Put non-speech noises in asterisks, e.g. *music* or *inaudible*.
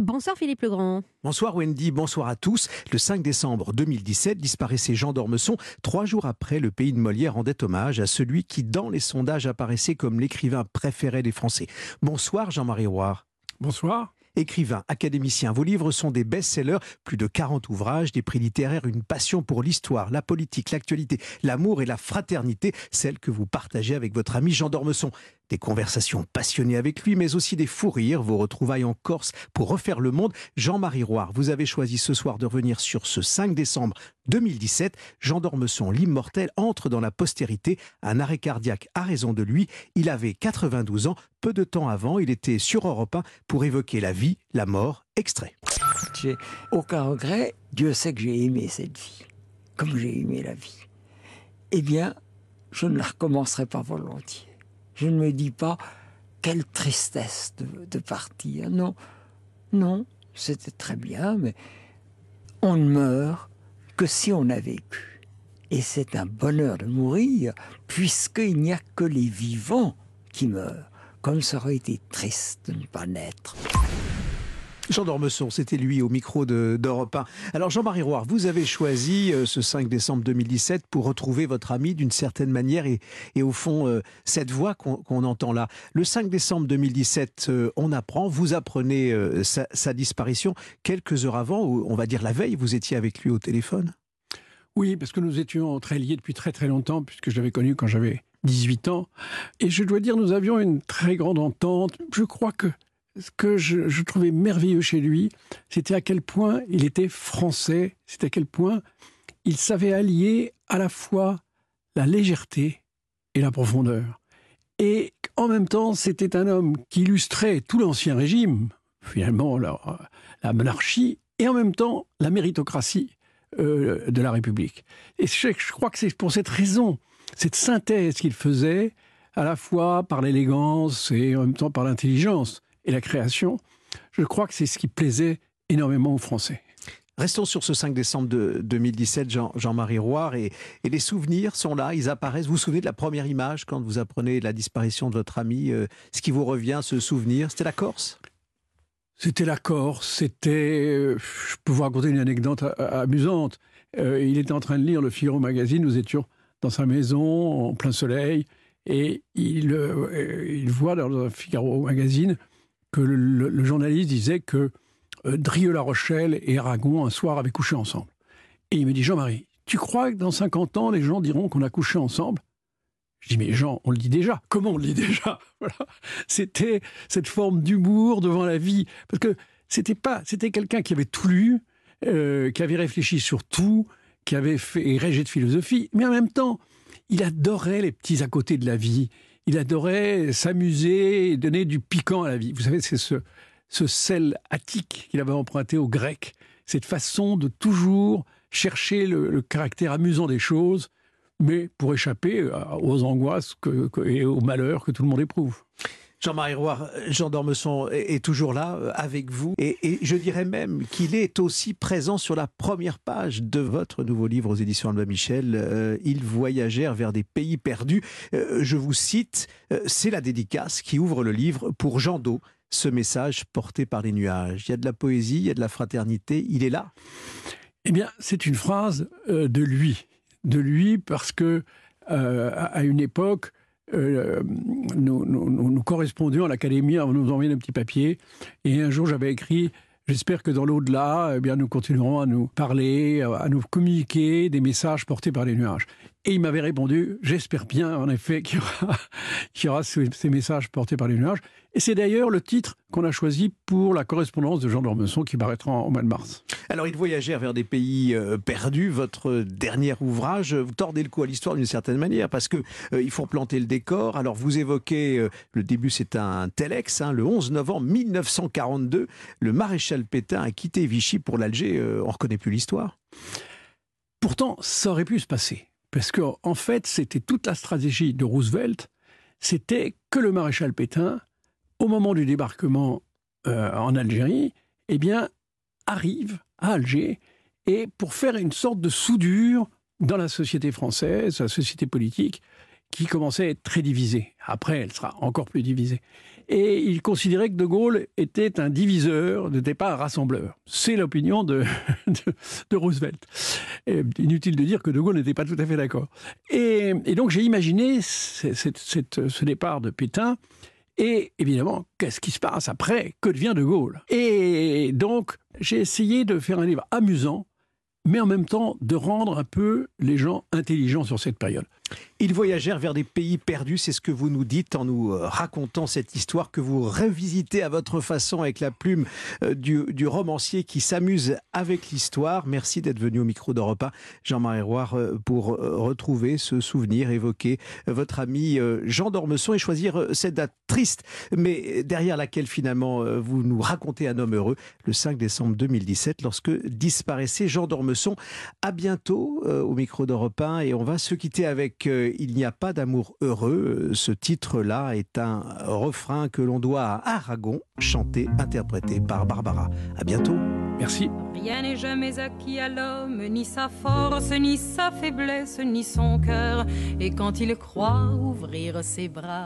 Bonsoir Philippe Legrand. Bonsoir Wendy, bonsoir à tous. Le 5 décembre 2017 disparaissait Jean d'Ormesson. Trois jours après, le pays de Molière rendait hommage à celui qui, dans les sondages, apparaissait comme l'écrivain préféré des Français. Bonsoir Jean-Marie Roire. Bonsoir. Écrivain, académicien, vos livres sont des best-sellers, plus de 40 ouvrages, des prix littéraires, une passion pour l'histoire, la politique, l'actualité, l'amour et la fraternité, celle que vous partagez avec votre ami Jean d'Ormesson. Des conversations passionnées avec lui, mais aussi des fous rires, vos retrouvailles en Corse pour refaire le monde. Jean-Marie Roire, vous avez choisi ce soir de revenir sur ce 5 décembre 2017. Jean d'Ormesson, l'immortel, entre dans la postérité. Un arrêt cardiaque a raison de lui. Il avait 92 ans. Peu de temps avant, il était sur Europe 1 pour évoquer la vie, la mort. Extrait. J'ai aucun regret. Dieu sait que j'ai aimé cette vie, comme j'ai aimé la vie. Eh bien, je ne la recommencerai pas volontiers. Je ne me dis pas quelle tristesse de, de partir. Non, non, c'était très bien, mais on ne meurt que si on a vécu. Et c'est un bonheur de mourir, puisqu'il n'y a que les vivants qui meurent, comme ça aurait été triste de ne pas naître. Jean d'Ormesson, c'était lui au micro d'Europe 1. Alors Jean-Marie Roire, vous avez choisi euh, ce 5 décembre 2017 pour retrouver votre ami d'une certaine manière et, et au fond euh, cette voix qu'on entend là. Le 5 décembre 2017, euh, on apprend, vous apprenez sa, sa, disparition quelques heures avant, ou on va dire la veille, vous étiez avec lui au téléphone? Oui, parce que nous étions très liés depuis très très longtemps, puisque je l'avais connu quand j'avais 18 ans. Et je dois dire, nous avions une très grande entente. Je crois que ce que je, trouvais merveilleux chez lui, c'était à quel point il était français, c'était à quel point il savait allier à la fois la légèreté et la profondeur. Et en même temps, c'était un homme qui illustrait tout l'ancien régime, finalement la, la, monarchie, et en même temps la méritocratie euh, de la République. Et je crois que c'est pour cette raison, cette synthèse qu'il faisait, à la fois par l'élégance et en même temps par l'intelligence, et la création, je crois que c'est ce qui plaisait énormément aux Français. Restons sur ce 5 décembre de 2017, Jean-Marie Jean Roire, et, et, les souvenirs sont là, ils apparaissent. Vous vous souvenez de la première image quand vous apprenez la disparition de votre ami euh, Ce qui vous revient, ce souvenir, c'était la Corse? C'était la Corse, c'était... Euh, je peux vous raconter une anecdote amusante. Euh, il était en train de lire le Figaro Magazine, nous étions dans sa maison, en plein soleil, et il, euh, voit dans le Figaro Magazine que le journaliste disait que euh, Drieux-La Rochelle et Aragon un soir avaient couché ensemble. Et il me dit Jean-Marie, tu crois que dans 50 ans, les gens diront qu'on a couché ensemble? Je dis mais Jean, on le dit déjà. Comment on le dit déjà? *laughs* Voilà. C'était cette forme d'humour devant la vie, parce que c'était pas, c'était quelqu'un qui avait tout lu, euh, qui avait réfléchi sur tout, qui avait fait régé de philosophie, mais en même temps, il adorait les petits à côté de la vie il adorait s'amuser et donner du piquant à la vie. Vous savez, c'est ce, ce sel attique qu'il avait emprunté aux Grecs, cette façon de toujours chercher le, caractère amusant des choses, mais pour échapper aux angoisses et aux malheurs que tout le monde éprouve. Jean-Marie Roy, Jean d'Ormesson est toujours là avec vous et, je dirais même qu'il est aussi présent sur la première page de votre nouveau livre aux éditions Albin Michel. Euh, ils voyagèrent vers des pays perdus. Euh, je vous cite, euh, c'est la dédicace qui ouvre le livre pour Jean d'Eau. Ce message porté par les nuages. Il y a de la poésie, il y a de la fraternité. Il est là. Eh bien, c'est une phrase de lui, de lui parce que à une époque euh, nous, nous, nous, correspondions à l'académie, on nous envoyait un petit papier. Et un jour, j'avais écrit J'espère que dans l'au-delà, eh bien, nous continuerons à nous parler, à nous communiquer des messages portés par les nuages. Et il m'avait répondu J'espère bien, en effet, qu'il y aura, *laughs* qu y aura ces, messages portés par les nuages. Et c'est d'ailleurs le titre qu'on a choisi pour la correspondance de Jean d'Ormesson qui paraîtra au mois de mars. Alors, ils voyagèrent vers des pays euh, perdus. Votre dernier ouvrage, vous tordez le cou à l'histoire d'une certaine manière parce que euh, il faut planter le décor. Alors, vous évoquez euh, le début, c'est un telex, hein, le 11 novembre 1942. Le maréchal Pétain a quitté Vichy pour l'Alger. Euh, on reconnaît plus l'histoire. Pourtant, ça aurait pu se passer parce que en fait, c'était toute la stratégie de Roosevelt. C'était que le maréchal Pétain au moment du débarquement euh, en Algérie, eh arrive à Alger et pour faire une sorte de soudure dans la société française, la société politique, qui commençait à être très divisée. Après, elle sera encore plus divisée. Et il considérait que De Gaulle était un diviseur, n'était pas un rassembleur. C'est l'opinion de, *laughs* de, Roosevelt. inutile de dire que De Gaulle n'était pas tout à fait d'accord. Et, donc j'ai imaginé ce départ de Pétain. Et évidemment, qu'est-ce qui se passe après? Que devient De Gaulle? Et donc, j'ai essayé de faire un livre amusant, mais en même temps de rendre un peu les gens intelligents sur cette période. Ils voyagèrent vers des pays perdus, c'est ce que vous nous dites en nous euh, racontant cette histoire que vous revisitez à votre façon avec la plume euh, du, romancier qui s'amuse avec l'histoire. Merci d'être venu au micro d'Europe 1, Jean-Marie Roire, euh, pour retrouver ce souvenir, évoquer votre ami Jean d'Ormesson et choisir cette date triste, mais derrière laquelle finalement vous nous racontez un homme heureux, le 5 décembre 2017, lorsque disparaissait Jean d'Ormesson. À bientôt au micro d'Europe 1 et on va se quitter avec il n'y a pas d'amour heureux. Ce titre-là est un refrain que l'on doit à Aragon, chanté, interprété par Barbara. À bientôt. Merci. Rien n'est jamais acquis à l'homme, ni sa force, ni sa faiblesse, ni son cœur. Et quand il croit ouvrir ses bras,